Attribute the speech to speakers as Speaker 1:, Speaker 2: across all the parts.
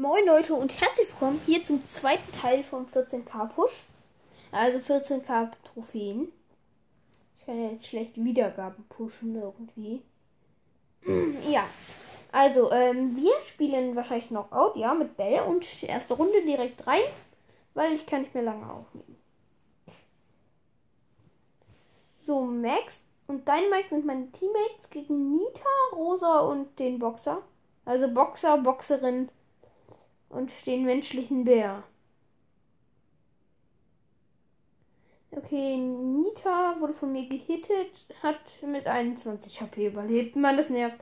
Speaker 1: Moin Leute und herzlich willkommen hier zum zweiten Teil vom 14k Push. Also 14k Trophäen. Ich kann ja jetzt schlecht Wiedergaben pushen irgendwie. ja. Also, ähm, wir spielen wahrscheinlich Knockout, ja, mit Bell und erste Runde direkt rein, weil ich kann nicht mehr lange aufnehmen. So, Max und Dynamite sind meine Teammates gegen Nita, Rosa und den Boxer. Also Boxer, Boxerin und den menschlichen Bär. Okay, Nita wurde von mir gehittet, hat mit 21 HP überlebt. Mann, das nervt.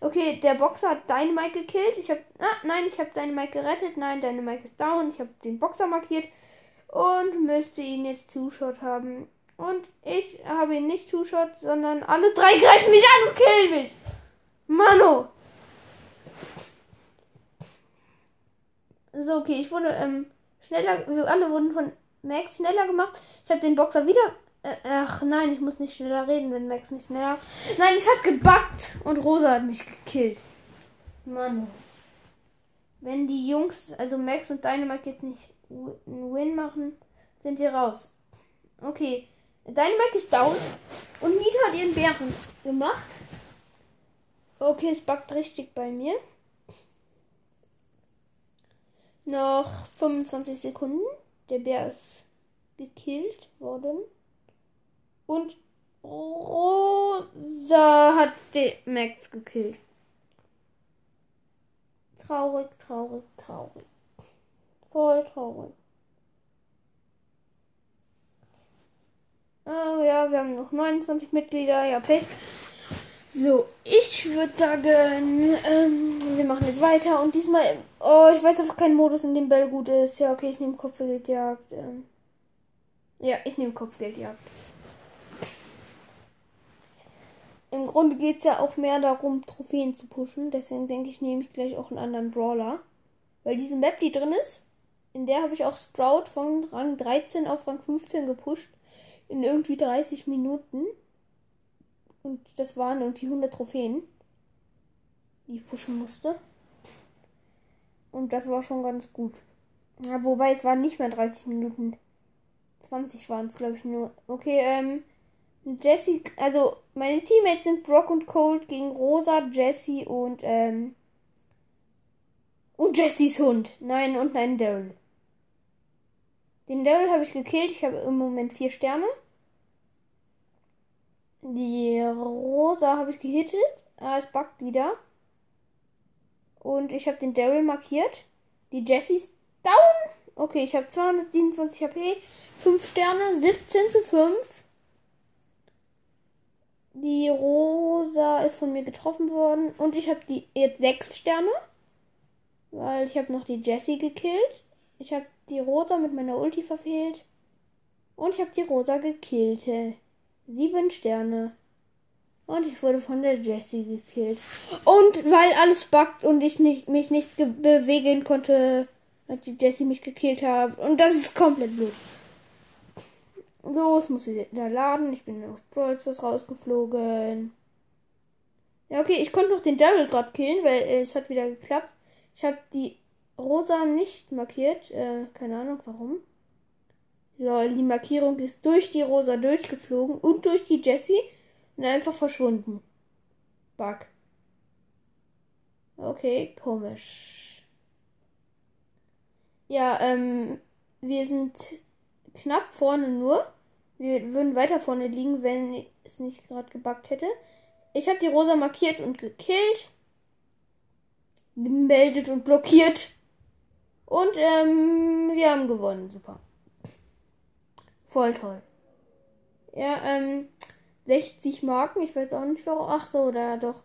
Speaker 1: Okay, der Boxer hat Dynamite gekillt. Ich habe, ah, nein, ich habe Dynamite gerettet. Nein, Dynamite ist down. Ich habe den Boxer markiert und müsste ihn jetzt Two-Shot haben. Und ich habe ihn nicht Two-Shot, sondern alle drei greifen mich an und killen mich. Mano. So, okay, ich wurde ähm, schneller, wir alle wurden von Max schneller gemacht. Ich habe den Boxer wieder. Äh, ach nein, ich muss nicht schneller reden, wenn Max nicht schneller. Nein, es hat gebackt und Rosa hat mich gekillt. Mann. Wenn die Jungs, also Max und Dynamite jetzt nicht einen Win machen, sind die raus. Okay. Dynamite ist down und Nita hat ihren Bären gemacht. Okay, es backt richtig bei mir. Noch 25 Sekunden. Der Bär ist gekillt worden. Und Rosa hat den Max gekillt. Traurig, traurig, traurig. Voll traurig. Oh ja, wir haben noch 29 Mitglieder. Ja, Pech. So, ich würde sagen, ähm, wir machen jetzt weiter. Und diesmal, oh, ich weiß einfach keinen Modus, in dem Bell gut ist. Ja, okay, ich nehme Kopfgeldjagd. Ähm, ja, ich nehme Kopfgeldjagd. Im Grunde geht es ja auch mehr darum, Trophäen zu pushen. Deswegen denke ich, nehme ich gleich auch einen anderen Brawler. Weil diese Map, die drin ist, in der habe ich auch Sprout von Rang 13 auf Rang 15 gepusht. In irgendwie 30 Minuten. Und das waren irgendwie 100 Trophäen, die ich pushen musste. Und das war schon ganz gut. Ja, wobei es waren nicht mehr 30 Minuten. 20 waren es, glaube ich, nur. Okay, ähm. Jesse, also meine Teammates sind Brock und Cold gegen Rosa, Jesse und, ähm. Und Jessys Hund. Nein, und nein, Daryl. Den Daryl habe ich gekillt. Ich habe im Moment vier Sterne. Die Rosa habe ich gehittet. Ah, es backt wieder. Und ich habe den Daryl markiert. Die Jessie down. Okay, ich habe 227 HP. 5 Sterne. 17 zu 5. Die Rosa ist von mir getroffen worden. Und ich habe die jetzt 6 Sterne. Weil ich habe noch die Jessie gekillt. Ich habe die Rosa mit meiner Ulti verfehlt. Und ich habe die Rosa gekillt. Sieben Sterne. Und ich wurde von der Jessie gekillt. Und weil alles backt und ich nicht, mich nicht bewegen konnte, als die Jessie mich gekillt hat. Und das ist komplett blöd. Los, muss ich wieder laden. Ich bin aus Brawl rausgeflogen. Ja, okay, ich konnte noch den Daryl gerade killen, weil äh, es hat wieder geklappt. Ich habe die Rosa nicht markiert. Äh, keine Ahnung warum. Lol, die Markierung ist durch die Rosa durchgeflogen und durch die Jessie und einfach verschwunden. Bug. Okay, komisch. Ja, ähm, wir sind knapp vorne nur. Wir würden weiter vorne liegen, wenn es nicht gerade gebackt hätte. Ich habe die Rosa markiert und gekillt. Gemeldet und blockiert. Und ähm, wir haben gewonnen. Super. Voll toll. Ja, ähm, 60 Marken, ich weiß auch nicht warum. Ach so, da doch.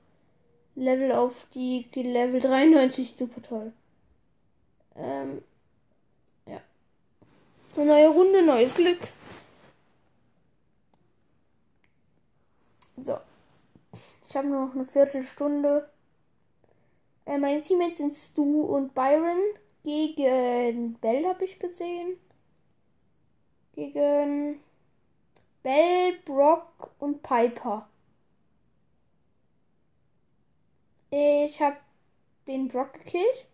Speaker 1: Levelaufstieg, Level 93, super toll. Ähm, ja. Eine neue Runde, neues Glück. So. Ich habe nur noch eine Viertelstunde. Äh, meine Teammates sind Stu und Byron. Gegen Bell habe ich gesehen gegen Bell, Brock und Piper. Ich habe den Brock gekillt.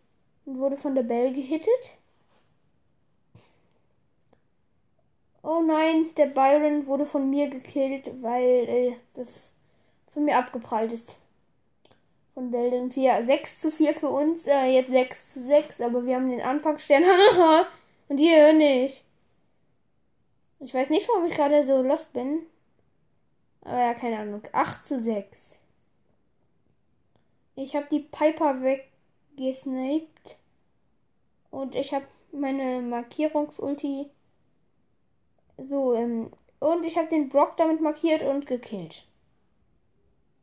Speaker 1: und wurde von der Bell gehittet. Oh nein, der Byron wurde von mir gekillt, weil äh, das von mir abgeprallt ist. Von Bell irgendwie. Ja, 6 zu 4 für uns, äh, jetzt 6 zu 6, aber wir haben den Anfangsstern. und ihr nicht. Ich weiß nicht, warum ich gerade so lost bin. Aber ja, keine Ahnung. 8 zu 6. Ich habe die Piper weggesniped. Und ich habe meine Markierungsulti. So, ähm, und ich habe den Brock damit markiert und gekillt.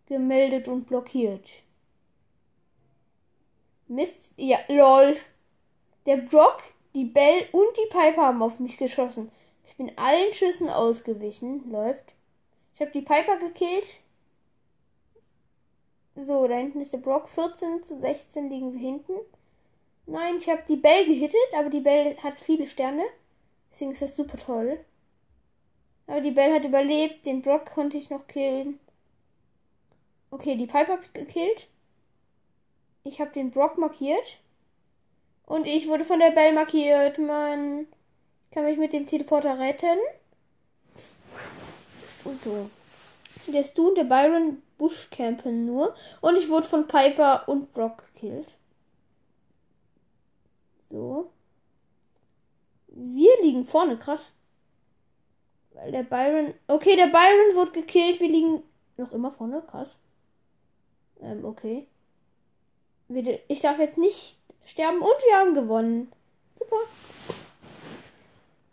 Speaker 1: Gemeldet und blockiert. Mist. Ja, lol. Der Brock, die Bell und die Piper haben auf mich geschossen. Ich bin allen Schüssen ausgewichen. Läuft. Ich habe die Piper gekillt. So, da hinten ist der Brock. 14 zu 16 liegen wir hinten. Nein, ich habe die Bell gehittet, aber die Bell hat viele Sterne. Deswegen ist das super toll. Aber die Bell hat überlebt. Den Brock konnte ich noch killen. Okay, die Piper habe ich gekillt. Ich habe den Brock markiert. Und ich wurde von der Bell markiert. Mann. Kann mich mit dem Teleporter retten. So. Der Stu und der Byron Buschcampen nur. Und ich wurde von Piper und Brock gekillt. So. Wir liegen vorne, krass. Weil der Byron. Okay, der Byron wurde gekillt. Wir liegen noch immer vorne, krass. Ähm, okay. Ich darf jetzt nicht sterben und wir haben gewonnen. Super.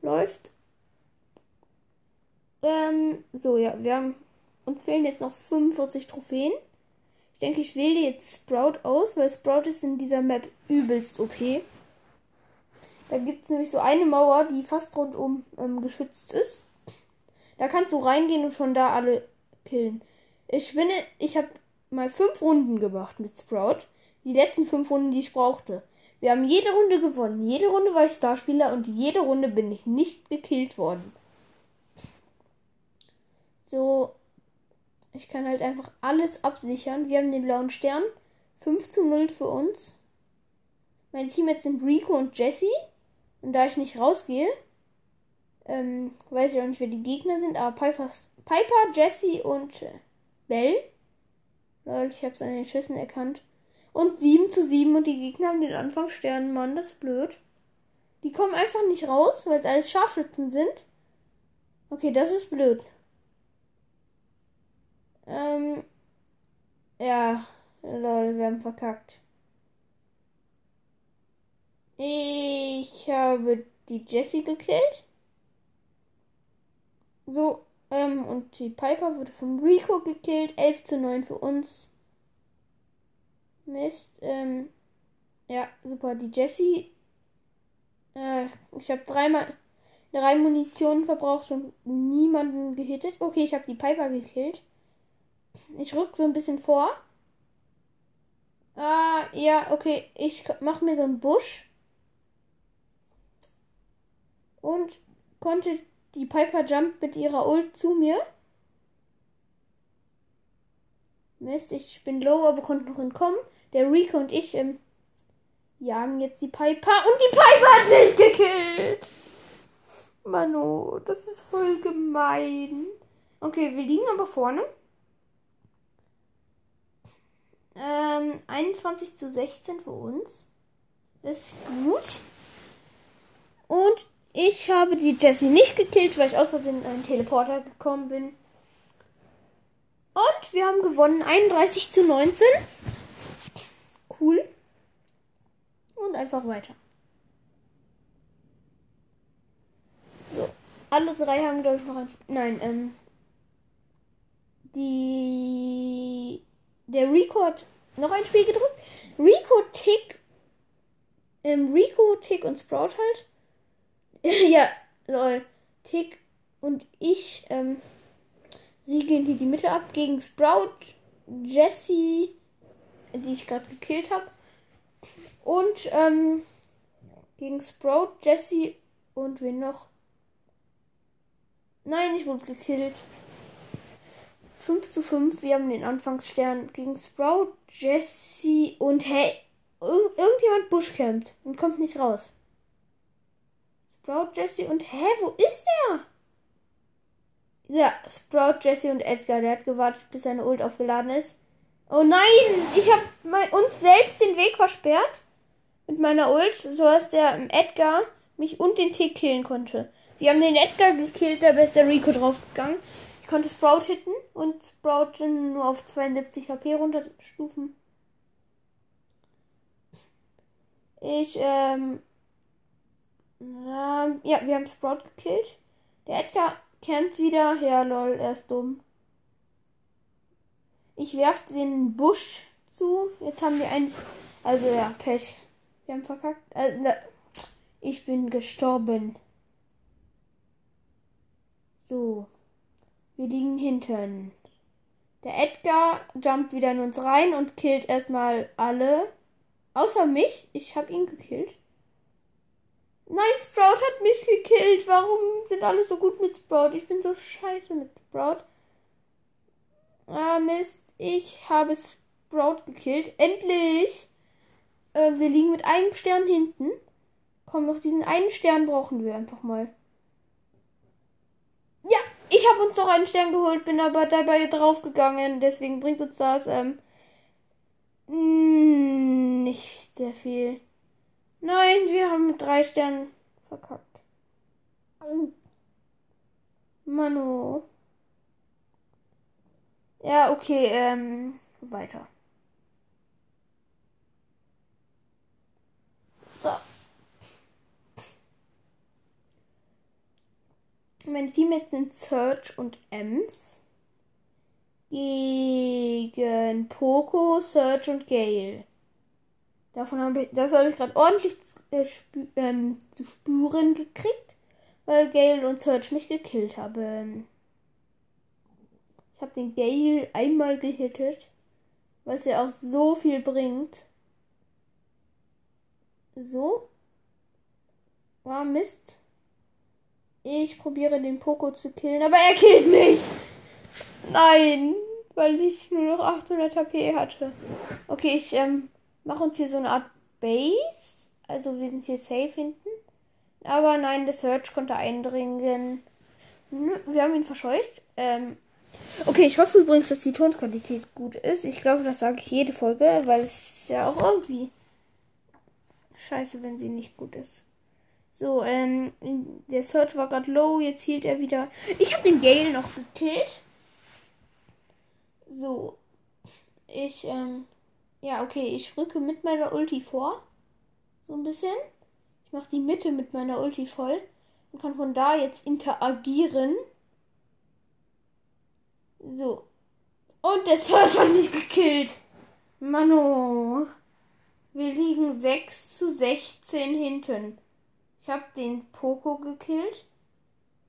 Speaker 1: Läuft. Ähm, so, ja, wir haben. Uns fehlen jetzt noch 45 Trophäen. Ich denke, ich wähle jetzt Sprout aus, weil Sprout ist in dieser Map übelst OP. Da gibt es nämlich so eine Mauer, die fast rundum ähm, geschützt ist. Da kannst du reingehen und schon da alle killen. Ich finde, ich habe mal fünf Runden gemacht mit Sprout. Die letzten fünf Runden, die ich brauchte. Wir haben jede Runde gewonnen. Jede Runde war ich Starspieler und jede Runde bin ich nicht gekillt worden. So, ich kann halt einfach alles absichern. Wir haben den blauen Stern. 5 zu 0 für uns. Meine Teammates sind Rico und Jesse. Und da ich nicht rausgehe, ähm, weiß ich auch nicht, wer die Gegner sind, aber Piper, Piper Jesse und Bell. Lol, ich hab's an den Schüssen erkannt. Und 7 zu 7 und die Gegner haben den Anfangsstern. Mann, das ist blöd. Die kommen einfach nicht raus, weil es alles Scharfschützen sind. Okay, das ist blöd. Ähm. Ja. Lol, wir haben verkackt. Ich habe die Jessie gekillt. So, ähm, und die Piper wurde vom Rico gekillt. 11 zu 9 für uns. Mist. Ähm, ja, super. Die Jessie. Äh, ich habe dreimal drei Munition verbraucht und niemanden gehittet. Okay, ich habe die Piper gekillt. Ich rück so ein bisschen vor. Ah, ja, okay. Ich mache mir so einen Busch. Und konnte die Piper Jump mit ihrer Ult zu mir. Mist, ich bin low, aber konnte noch entkommen. Der Rico und ich ähm, jagen jetzt die Piper und die Piper hat nicht gekillt. Mano, das ist voll gemein. Okay, wir liegen aber vorne. Ähm, 21 zu 16 für uns. Ist gut. Und ich habe die Jessie nicht gekillt, weil ich aus Versehen in einen Teleporter gekommen bin. Und wir haben gewonnen 31 zu 19. Cool. Und einfach weiter. So. Alle drei haben, glaube ich, noch ein. Nein, ähm. Die. Der Rico noch ein Spiel gedrückt. Rico, Tick. Ähm, Rico, Tick und Sprout halt. ja, lol. Tick und ich ähm, riegeln hier die Mitte ab gegen Sprout, Jesse, die ich gerade gekillt habe. Und ähm, gegen Sprout, Jesse und wen noch? Nein, ich wurde gekillt. 5 zu 5. Wir haben den Anfangsstern gegen Sprout, Jesse und hey. Ir irgendjemand bushcampt und kommt nicht raus. Sprout, Jesse und. Hä, wo ist der? Ja, Sprout, Jesse und Edgar. Der hat gewartet, bis seine Ult aufgeladen ist. Oh nein, ich habe uns selbst den Weg versperrt mit meiner Ult, so dass der Edgar mich und den Tick killen konnte. Wir haben den Edgar gekillt, dabei ist der Rico draufgegangen. Ich konnte Sprout hitten und Sprout nur auf 72 HP runterstufen. Ich, ähm, ähm, ja, wir haben Sprout gekillt. Der Edgar campt wieder. Ja, lol, er ist dumm. Ich werf den Busch zu. Jetzt haben wir ein. Also ja, Pech. Wir haben verkackt. Also, ich bin gestorben. So. Wir liegen hinten. Der Edgar jumpt wieder in uns rein und killt erstmal alle. Außer mich. Ich habe ihn gekillt. Nein, Sprout hat mich gekillt. Warum sind alle so gut mit Sprout? Ich bin so scheiße mit Sprout. Ah, Mist. Ich habe Sprout gekillt. Endlich! Äh, wir liegen mit einem Stern hinten. Komm, noch diesen einen Stern brauchen wir einfach mal. Ja, ich habe uns noch einen Stern geholt, bin aber dabei draufgegangen. Deswegen bringt uns das ähm, nicht sehr viel. Nein, wir haben mit drei Sternen verkackt. Manu. Ja, okay, ähm, weiter. So. Meine Teammates sind Search und Ems. Gegen Poco, Search und Gale. Davon habe ich, das habe ich gerade ordentlich äh, spü ähm, zu spüren gekriegt, weil Gale und Search mich gekillt haben habe den Gale einmal gehittet, was ja auch so viel bringt. So. War Mist. Ich probiere den Poco zu killen, aber er killt mich. Nein, weil ich nur noch 800 HP hatte. Okay, ich ähm, mache uns hier so eine Art Base. Also wir sind hier safe hinten. Aber nein, der Search konnte eindringen. Wir haben ihn verscheucht. Ähm, Okay, ich hoffe übrigens, dass die Tonqualität gut ist. Ich glaube, das sage ich jede Folge, weil es ist ja auch irgendwie scheiße, wenn sie nicht gut ist. So, ähm, der Search war gerade low, jetzt hielt er wieder. Ich habe den Gale noch gekillt. So. Ich, ähm, ja, okay, ich rücke mit meiner Ulti vor. So ein bisschen. Ich mache die Mitte mit meiner Ulti voll und kann von da jetzt interagieren. So. Und der Search hat mich gekillt. Mano. Wir liegen 6 zu 16 hinten. Ich habe den Poco gekillt.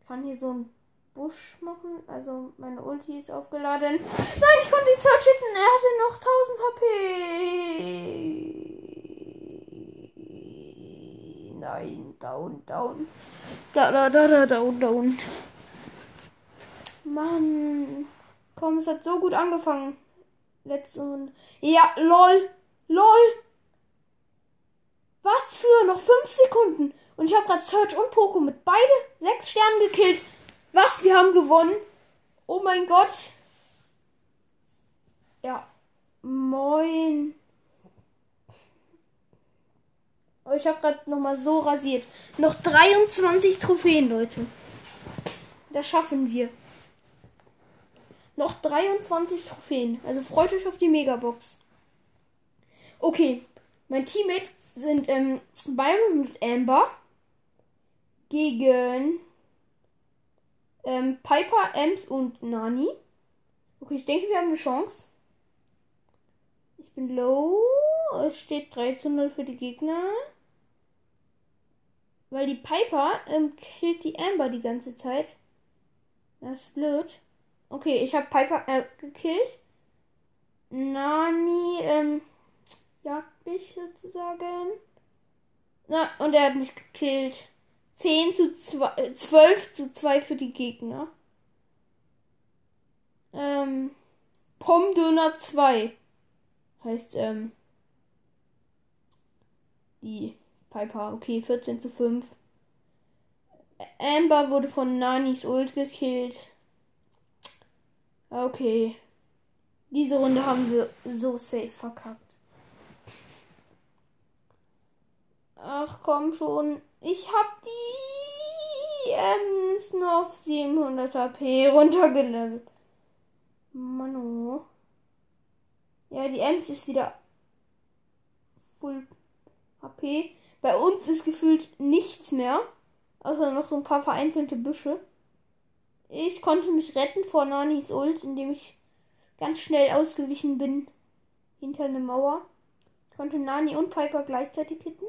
Speaker 1: Kann hier so einen Busch machen. Also meine Ulti ist aufgeladen. Nein, ich konnte den Search hitten. Er hatte noch 1000 HP. Nein, down, down. Da, da, da, da, down, down. Mann. Komm, es hat so gut angefangen. Letzte Runde. Ja, lol. Lol. Was für? Noch fünf Sekunden. Und ich habe gerade Search und Poco mit beide sechs Sternen gekillt. Was? Wir haben gewonnen. Oh mein Gott. Ja. Moin. Oh, ich habe gerade noch mal so rasiert. Noch 23 Trophäen, Leute. Das schaffen wir noch 23 Trophäen. Also freut euch auf die Megabox. Okay, mein Teammate sind ähm, Byron und Amber gegen ähm, Piper, Ems und Nani. Okay, ich denke, wir haben eine Chance. Ich bin low. Es steht 3 zu 0 für die Gegner. Weil die Piper ähm, killt die Amber die ganze Zeit. Das ist blöd. Okay, ich habe Piper äh, gekillt. Nani ähm, jagt mich sozusagen. Na, und er hat mich gekillt. 10 zu 2, äh, 12 zu 2 für die Gegner. Ähm, Pomdöner 2 heißt, ähm, die Piper. Okay, 14 zu 5. Amber wurde von Nanis Ult gekillt. Okay. Diese Runde haben wir so safe verkackt. Ach komm schon. Ich hab die Ems nur auf 700 HP runtergelevelt. Mano. Ja, die Ems ist wieder Full HP. Bei uns ist gefühlt nichts mehr. Außer noch so ein paar vereinzelte Büsche. Ich konnte mich retten vor Nanis Ult, indem ich ganz schnell ausgewichen bin hinter eine Mauer. Ich konnte Nani und Piper gleichzeitig hitten.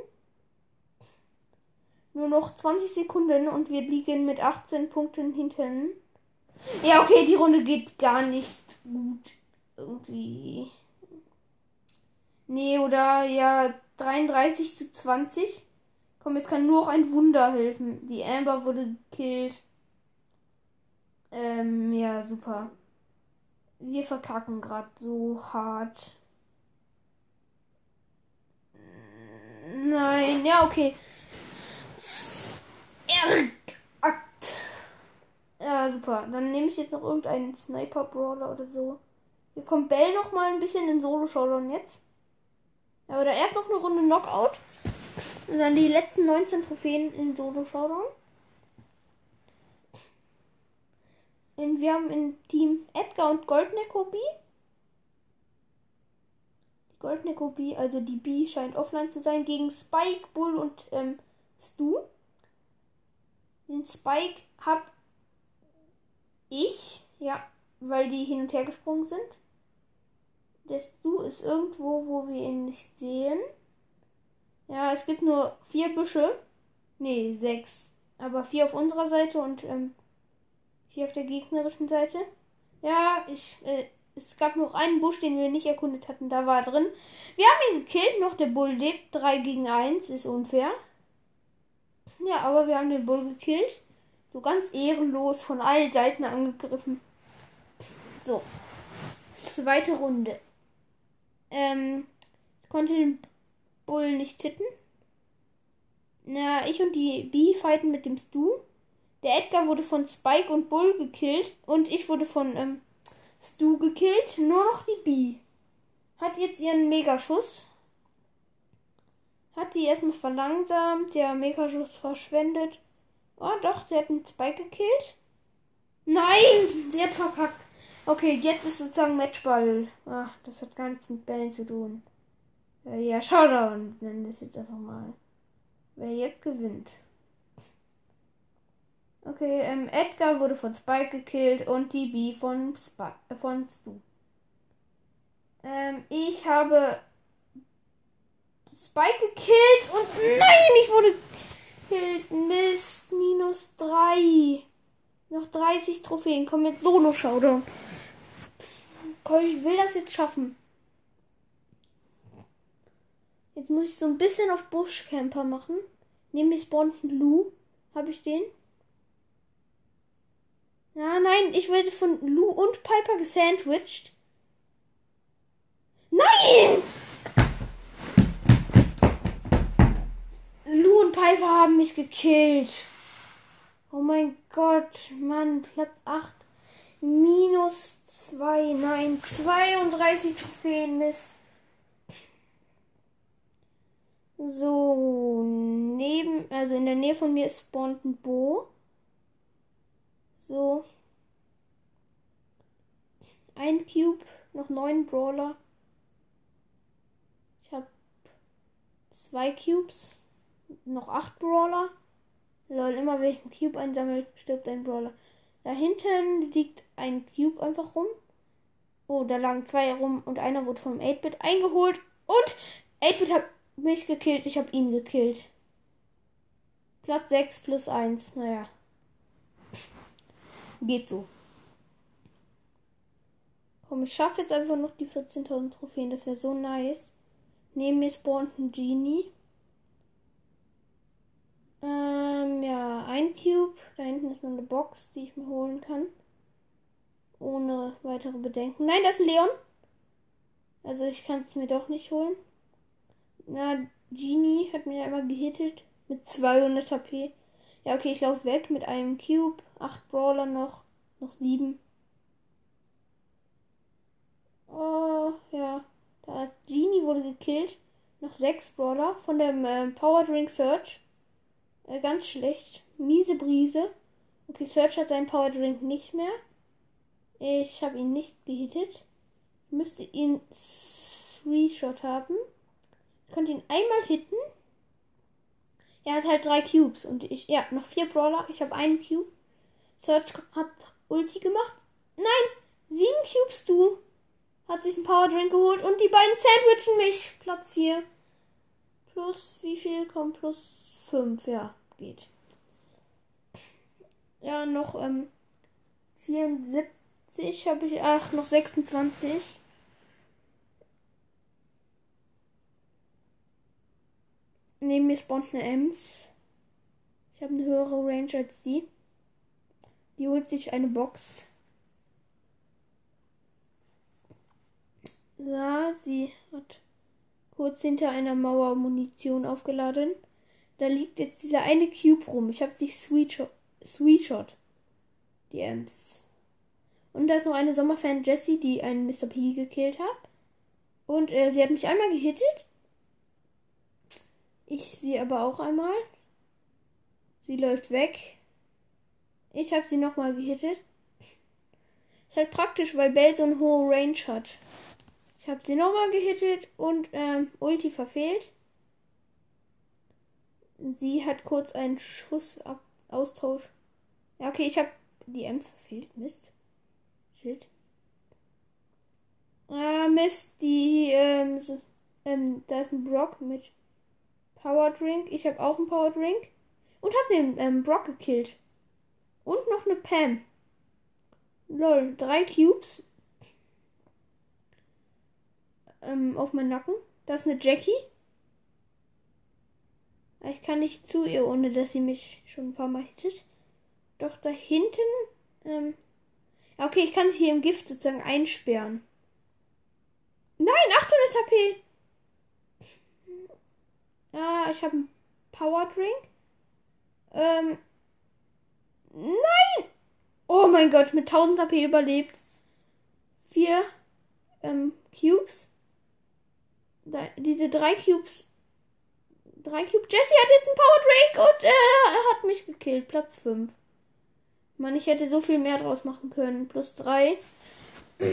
Speaker 1: Nur noch 20 Sekunden und wir liegen mit 18 Punkten hinten. Ja, okay, die Runde geht gar nicht gut. Irgendwie. Nee, oder ja, 33 zu 20. Komm, jetzt kann nur noch ein Wunder helfen. Die Amber wurde gekillt. Ähm, ja, super. Wir verkacken gerade so hart. Nein, ja, okay. Akt. Ja, super. Dann nehme ich jetzt noch irgendeinen Sniper-Brawler oder so. Hier kommt Bell noch mal ein bisschen in Solo-Showdown jetzt. Ja, oder erst noch eine Runde Knockout. Und dann die letzten 19 Trophäen in Solo-Showdown. Wir haben im Team Edgar und Goldneck B. Die Goldneck B, also die B scheint offline zu sein, gegen Spike, Bull und ähm, Stu. Den Spike hab ich, ja, weil die hin und her gesprungen sind. Der Stu ist irgendwo, wo wir ihn nicht sehen. Ja, es gibt nur vier Büsche. Nee, sechs. Aber vier auf unserer Seite und ähm, vier auf der gegnerischen Seite. Ja, ich, äh, es gab noch einen Busch, den wir nicht erkundet hatten. Da war er drin. Wir haben ihn gekillt. Noch der Bull lebt. 3 gegen 1 ist unfair. Ja, aber wir haben den Bull gekillt. So ganz ehrenlos von allen Seiten angegriffen. So. Zweite Runde. Ähm, konnte den Bull nicht hitten. Na, ich und die B fighten mit dem Stu. Der Edgar wurde von Spike und Bull gekillt und ich wurde von ähm, Stu gekillt. Nur noch die B. Hat jetzt ihren Megaschuss. Hat die erstmal verlangsamt. Der Megaschuss verschwendet. Oh doch, sie hat einen Spike gekillt. Nein, sie hat verkackt. Okay, jetzt ist sozusagen Matchball. Ach, das hat gar nichts mit Bällen zu tun. Äh, ja, Showdown nennen wir es jetzt einfach mal. Wer jetzt gewinnt. Okay, ähm, Edgar wurde von Spike gekillt und die B von, Spike, äh, von Stu. Ähm, ich habe Spike gekillt und nein, ich wurde gekillt. Mist, minus 3. Noch 30 Trophäen. Komm mit Solo-Showdown. Ich will das jetzt schaffen. Jetzt muss ich so ein bisschen auf Buschcamper machen. Nämlich spawnt Lu. Habe ich den? Ja, nein, ich werde von Lu und Piper gesandwiched. Nein! Lu und Piper haben mich gekillt. Oh mein Gott, Mann, Platz 8. Minus 2, nein, 32 Trophäen, Mist. So, neben, also in der Nähe von mir spawnt ein Bo. So. Ein Cube, noch neun Brawler. Ich habe zwei Cubes, noch acht Brawler. Lol, immer wenn ich einen Cube einsammle, stirbt ein Brawler. Da hinten liegt ein Cube einfach rum. Oh, da lagen zwei rum und einer wurde vom 8-Bit eingeholt. Und 8-Bit hat mich gekillt, ich habe ihn gekillt. Platz 6 plus 1, naja. Geht so. Komm, ich schaffe jetzt einfach noch die 14.000 Trophäen, das wäre so nice. Neben mir spawnt ein Genie. Ähm, ja, ein Cube. Da hinten ist noch eine Box, die ich mir holen kann. Ohne weitere Bedenken. Nein, das ist ein Leon. Also ich kann es mir doch nicht holen. Na, Genie hat mich einmal gehittet mit 200 HP. Ja, okay, ich laufe weg mit einem Cube. 8 Brawler noch. Noch 7. Oh, ja. Da Genie wurde gekillt. Noch 6 Brawler von dem äh, Power Drink Search. Äh, ganz schlecht. Miese Brise. Okay, Search hat seinen Power Drink nicht mehr. Ich habe ihn nicht gehittet. Ich müsste ihn Three-Shot haben. Ich konnte ihn einmal hitten. Er hat halt drei Cubes und ich, ja, noch vier Brawler. Ich habe einen Cube. Search hat Ulti gemacht. Nein, sieben Cubes, du. Hat sich einen Power Drink geholt und die beiden sandwichen mich. Platz 4. Plus, wie viel kommt? Plus 5, ja, geht. Ja, noch ähm, 74 habe ich, ach, noch 26. Neben mir spawnt eine Ems. Ich habe eine höhere Range als die. Die holt sich eine Box. Ja, sie hat kurz hinter einer Mauer Munition aufgeladen. Da liegt jetzt dieser eine Cube rum. Ich habe sie Sweet Shot. Die Ems. Und da ist noch eine Sommerfan Jessie, die einen Mr. P gekillt hat. Und äh, sie hat mich einmal gehittet. Ich sie aber auch einmal. Sie läuft weg. Ich habe sie nochmal gehittet. Ist halt praktisch, weil Bell so eine hohe Range hat. Ich habe sie nochmal gehittet und ähm, Ulti verfehlt. Sie hat kurz einen Schuss Austausch. Ja, okay, ich habe die Ems verfehlt. Mist. Shit. Ah, Mist, die, ähm, so, ähm, da ist ein Brock mit Power Drink. Ich habe auch einen Power Drink. Und habe den ähm, Brock gekillt. Und noch eine Pam. Lol, drei Cubes. Ähm, auf meinen Nacken. Da ist eine Jackie. Ich kann nicht zu ihr, ohne dass sie mich schon ein paar Mal hittet. Doch da hinten. Ähm, okay, ich kann sie hier im Gift sozusagen einsperren. Nein, 800 HP. Ja, ich habe einen Power Drink. Ähm. Nein! Oh mein Gott, mit 1000 HP überlebt. Vier ähm, Cubes. Diese drei Cubes. Drei Cubes. Jesse hat jetzt einen Power Drink und äh, er hat mich gekillt. Platz 5. Mann, ich hätte so viel mehr draus machen können. Plus 3.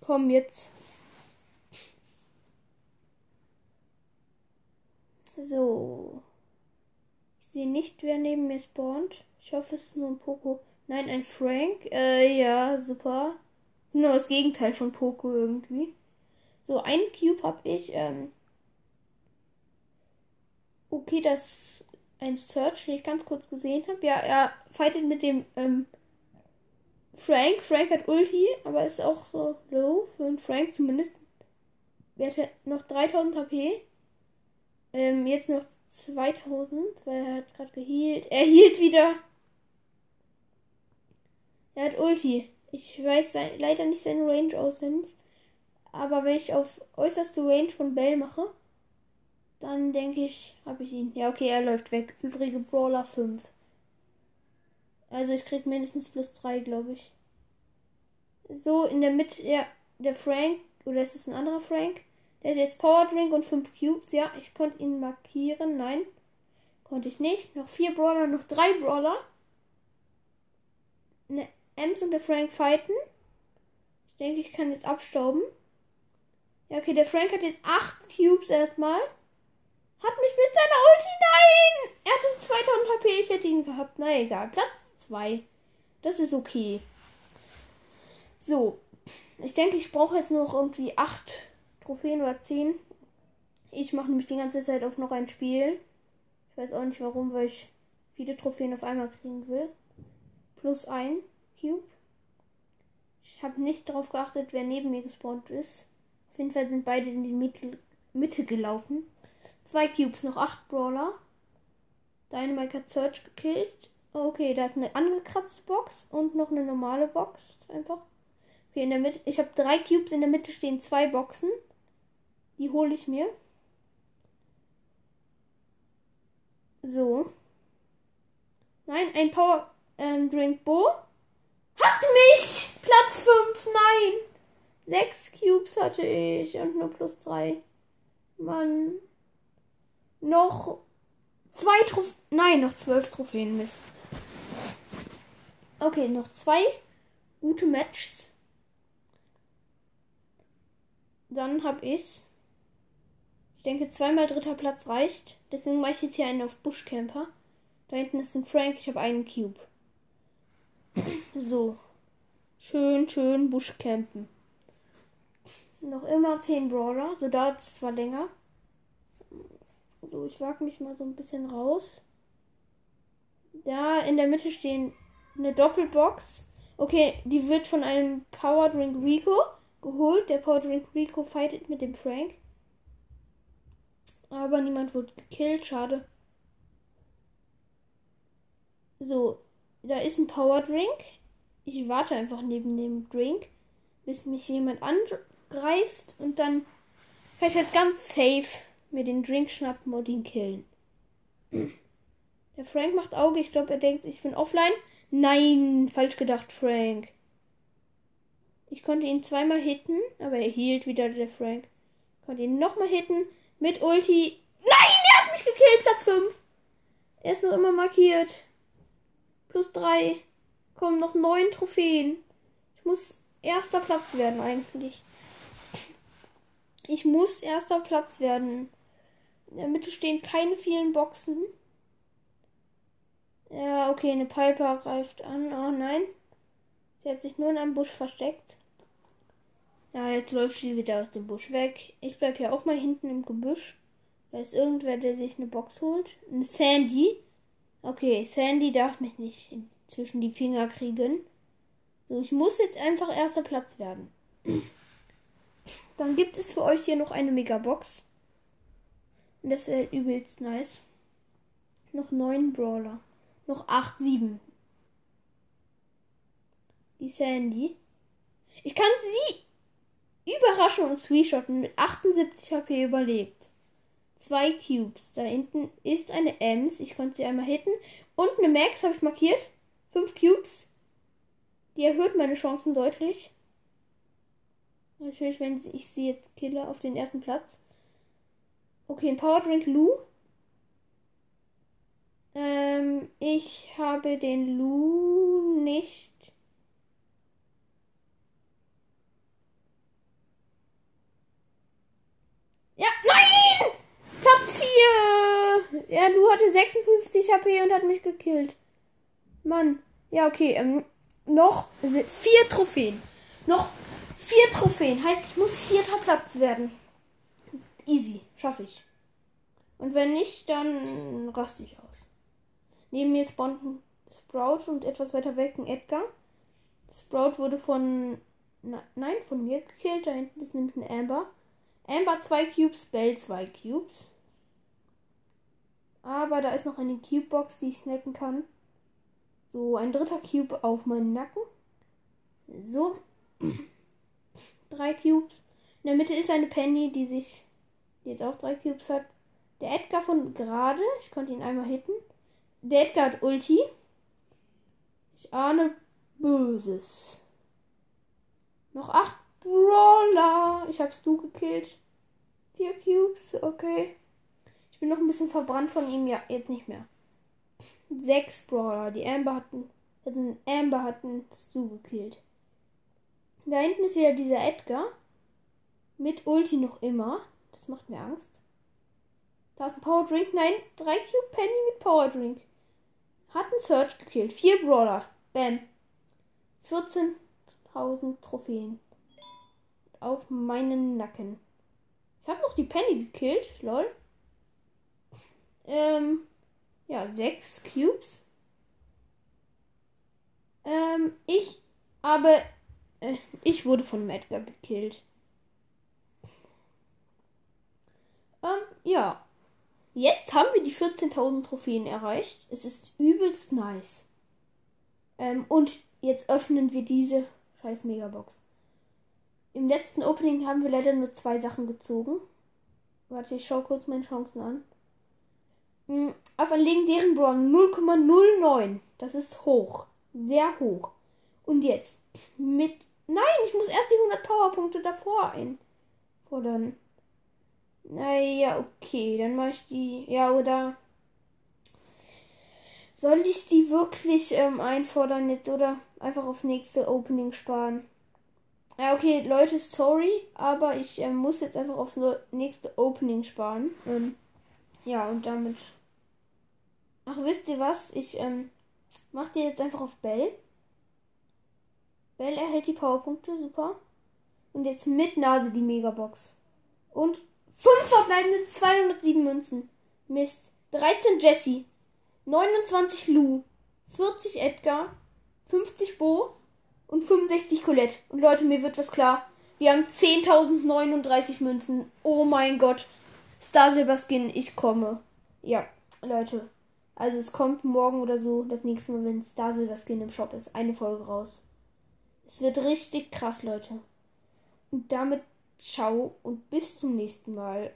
Speaker 1: Komm jetzt. So. Ich sehe nicht, wer neben mir spawnt. Ich hoffe, es ist nur ein Poco. Nein, ein Frank. Äh, ja, super. Nur das Gegenteil von Poco irgendwie. So, ein Cube habe ich. Ähm okay, das ein Search, den ich ganz kurz gesehen habe. Ja, er fightet mit dem ähm Frank. Frank hat Ulti, aber ist auch so low für einen Frank zumindest. Er hat noch 3000 HP. Ähm, jetzt noch 2000, weil er hat gerade geheilt. Er hielt wieder. Er hat Ulti. Ich weiß sein, leider nicht seine Range auswendig. Aber wenn ich auf äußerste Range von Bell mache, dann denke ich, habe ich ihn. Ja, okay, er läuft weg. Übrige Brawler 5. Also ich krieg mindestens plus 3, glaube ich. So, in der Mitte, ja, der Frank, oder ist es ein anderer Frank? Der hat jetzt Power Drink und 5 Cubes. Ja, ich konnte ihn markieren. Nein, konnte ich nicht. Noch 4 Brawler, noch 3 Brawler. Eine Ems und der Frank fighten. Ich denke, ich kann jetzt abstauben. Ja, okay, der Frank hat jetzt 8 Cubes erstmal. Hat mich mit seiner Ulti. Nein! Er hatte 2000 HP. Ich hätte ihn gehabt. Na egal. Platz 2. Das ist okay. So. Ich denke, ich brauche jetzt noch irgendwie 8 Trophäen oder 10. Ich mache nämlich die ganze Zeit auf noch ein Spiel. Ich weiß auch nicht warum, weil ich viele Trophäen auf einmal kriegen will. Plus ein Cube. Ich habe nicht darauf geachtet, wer neben mir gespawnt ist. Jeden Fall sind beide in die Mitte, Mitte gelaufen. Zwei Cubes, noch acht Brawler. Dynamite hat Search gekillt. Okay, da ist eine angekratzte Box und noch eine normale Box. Einfach. Okay, in der Mitte. Ich habe drei Cubes, in der Mitte stehen zwei Boxen. Die hole ich mir. So. Nein, ein Power ähm, Drink Bo. Hat mich! Platz 5, nein! 6 Cubes hatte ich und nur plus 3. Mann. Noch zwei Trophäen. Nein, noch 12 Trophäen, Mist. Okay, noch zwei gute Matches. Dann hab ich's. Ich denke, zweimal dritter Platz reicht. Deswegen mache ich jetzt hier einen auf Buschcamper. Da hinten ist ein Frank. Ich habe einen Cube. So. Schön, schön Buschcampen. Noch immer 10 Brawler. So dauert es zwar länger. So, ich wage mich mal so ein bisschen raus. Da in der Mitte stehen eine Doppelbox. Okay, die wird von einem Power Drink Rico geholt. Der Power Drink Rico fightet mit dem Frank. Aber niemand wurde gekillt, schade. So, da ist ein Power Drink. Ich warte einfach neben dem Drink, bis mich jemand angreift und dann kann ich halt ganz safe mir den Drink schnappen und ihn killen. Der Frank macht Auge. Ich glaube, er denkt, ich bin offline. Nein, falsch gedacht, Frank. Ich konnte ihn zweimal hitten, aber er hielt wieder, der Frank. Konnte ihn nochmal hitten mit Ulti. Nein, er hat mich gekillt, Platz 5. Er ist noch immer markiert. Plus 3. Kommen noch 9 Trophäen. Ich muss erster Platz werden eigentlich. Ich muss erster Platz werden. In der Mitte stehen keine vielen Boxen. Ja, okay, eine Piper greift an. Oh nein. Sie hat sich nur in einem Busch versteckt. Ja, jetzt läuft sie wieder aus dem Busch weg. Ich bleib ja auch mal hinten im Gebüsch. Da ist irgendwer, der sich eine Box holt. Eine Sandy. Okay, Sandy darf mich nicht zwischen die Finger kriegen. So, ich muss jetzt einfach erster Platz werden. Dann gibt es für euch hier noch eine Megabox. Und das wäre übelst nice. Noch neun Brawler. Noch 8, 7. Die Sandy. Ich kann sie überraschen und screenshotten. Mit 78 HP überlebt. Zwei Cubes. Da hinten ist eine Ems. Ich konnte sie einmal hitten. Und eine Max habe ich markiert. Fünf Cubes. Die erhöht meine Chancen deutlich. Natürlich, wenn ich sie jetzt kille auf den ersten Platz. Okay, ein Power Drink Lou. Ähm, ich habe den Lu nicht. Ja, nein! Platz 4! Ja, Lu hatte 56 HP und hat mich gekillt. Mann. Ja, okay. Ähm, noch vier Trophäen. Noch vier Trophäen. Heißt, ich muss vierter Platz werden. Easy. Schaffe ich. Und wenn nicht, dann raste ich aus. Neben mir spawnt ein Sprout und etwas weiter weg ein Edgar. Sprout wurde von. Na, nein, von mir gekillt. Da hinten ist nämlich ein Amber. Amber 2 Cubes, Bell 2 Cubes. Aber da ist noch eine Cube-Box, die ich snacken kann. So, ein dritter Cube auf meinen Nacken. So. Drei Cubes. In der Mitte ist eine Penny, die sich. die jetzt auch drei Cubes hat. Der Edgar von gerade. Ich konnte ihn einmal hitten. Der Edgar hat Ulti. Ich ahne Böses. Noch acht Brawler. Ich hab's du gekillt. Vier Cubes, okay. Ich bin noch ein bisschen verbrannt von ihm. Ja, jetzt nicht mehr. Sechs Brawler. Die Amber hatten. Also Amber hatten Stu gekillt. Da hinten ist wieder dieser Edgar. Mit Ulti noch immer. Das macht mir Angst. Da ist ein Power Drink. Nein, drei Cube Penny mit Power Drink. Hat einen Search gekillt. Vier Brawler. Bam. 14.000 Trophäen. Auf meinen Nacken. Ich habe noch die Penny gekillt. Lol. Ähm. Ja, sechs Cubes. Ähm, ich aber äh, ich wurde von Medgar gekillt. Ähm, ja. Jetzt haben wir die 14.000 Trophäen erreicht. Es ist übelst nice. Ähm, und jetzt öffnen wir diese scheiß Megabox. Im letzten Opening haben wir leider nur zwei Sachen gezogen. Warte, ich schau kurz meine Chancen an. Hm, auf einen legendären Brawl 0,09. Das ist hoch. Sehr hoch. Und jetzt mit. Nein, ich muss erst die 100 Powerpunkte davor einfordern. Naja, okay, dann mache ich die. Ja, oder. Soll ich die wirklich ähm, einfordern jetzt oder einfach auf nächste Opening sparen? Ja, okay, Leute, sorry, aber ich ähm, muss jetzt einfach aufs nächste Opening sparen. Ähm, ja, und damit. Ach, wisst ihr was? Ich ähm, mach die jetzt einfach auf Bell. Bell erhält die Powerpunkte, super. Und jetzt mit Nase die Megabox. Und 5 verbleibende 207 Münzen. Mist. 13 Jesse. 29 Lou. 40 Edgar. 50 Bo. Und 65 Colette. Und Leute, mir wird was klar. Wir haben 10.039 Münzen. Oh mein Gott. Star Silver Skin, ich komme. Ja, Leute. Also es kommt morgen oder so das nächste Mal, wenn Star Silver Skin im Shop ist. Eine Folge raus. Es wird richtig krass, Leute. Und damit ciao und bis zum nächsten Mal.